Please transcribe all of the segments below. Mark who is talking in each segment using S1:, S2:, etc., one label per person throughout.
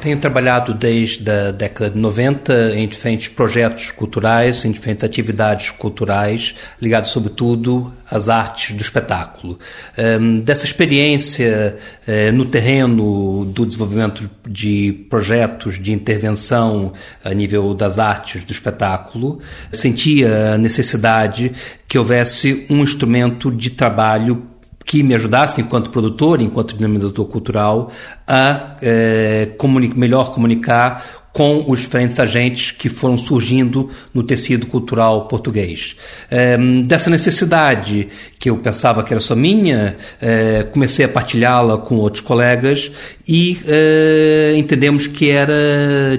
S1: Tenho trabalhado desde a década de 90 em diferentes projetos culturais, em diferentes atividades culturais, ligadas sobretudo às artes do espetáculo. Um, dessa experiência uh, no terreno do desenvolvimento de projetos de intervenção a nível das artes do espetáculo, sentia a necessidade que houvesse um instrumento de trabalho que me ajudasse, enquanto produtor, enquanto dinamizador cultural, a é, comuni melhor comunicar com os diferentes agentes que foram surgindo no tecido cultural português. É, dessa necessidade, que eu pensava que era só minha, é, comecei a partilhá-la com outros colegas e é, entendemos que era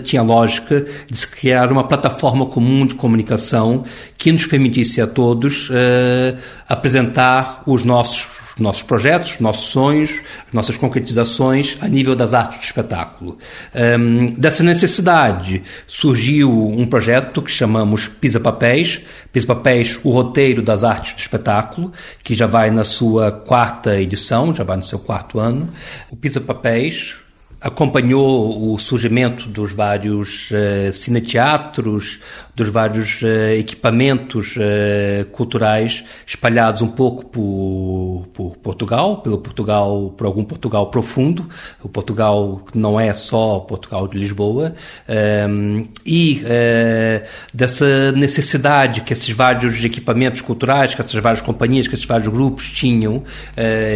S1: tinha lógica de se criar uma plataforma comum de comunicação que nos permitisse a todos apresentar os nossos nossos projetos, nossos sonhos, nossas concretizações a nível das artes de espetáculo. Um, dessa necessidade surgiu um projeto que chamamos Pisa Papéis, Pisa Papéis, o roteiro das artes de espetáculo, que já vai na sua quarta edição, já vai no seu quarto ano. O Pisa Papéis acompanhou o surgimento dos vários uh, cineteatros, dos vários uh, equipamentos uh, culturais espalhados um pouco por, por, Portugal, pelo Portugal, por algum Portugal profundo, o Portugal que não é só Portugal de Lisboa, um, ehm, e dessa necessidade que esses vários equipamentos culturais, que essas várias companhias, que esses vários grupos tinham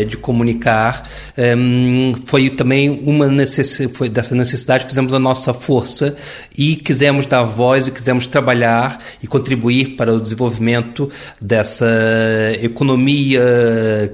S1: de comunicar, um, ehm, foi também uma necessidade necess... foi dessa necessidade fizemos a nossa força e quisemos dar voz e quisemos trabalhar e contribuir para o desenvolvimento dessa economia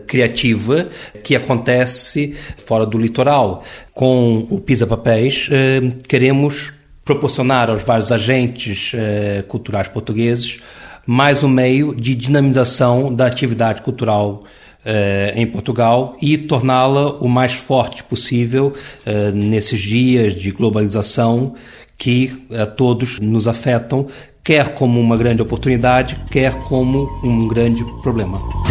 S1: criativa que acontece fora do litoral. Com o Pisa Papéis, eh, queremos proporcionar aos vários agentes eh, culturais portugueses mais um meio de dinamização da atividade cultural eh, em Portugal e torná-la o mais forte possível eh, nesses dias de globalização que a todos nos afetam, quer como uma grande oportunidade, quer como um grande problema.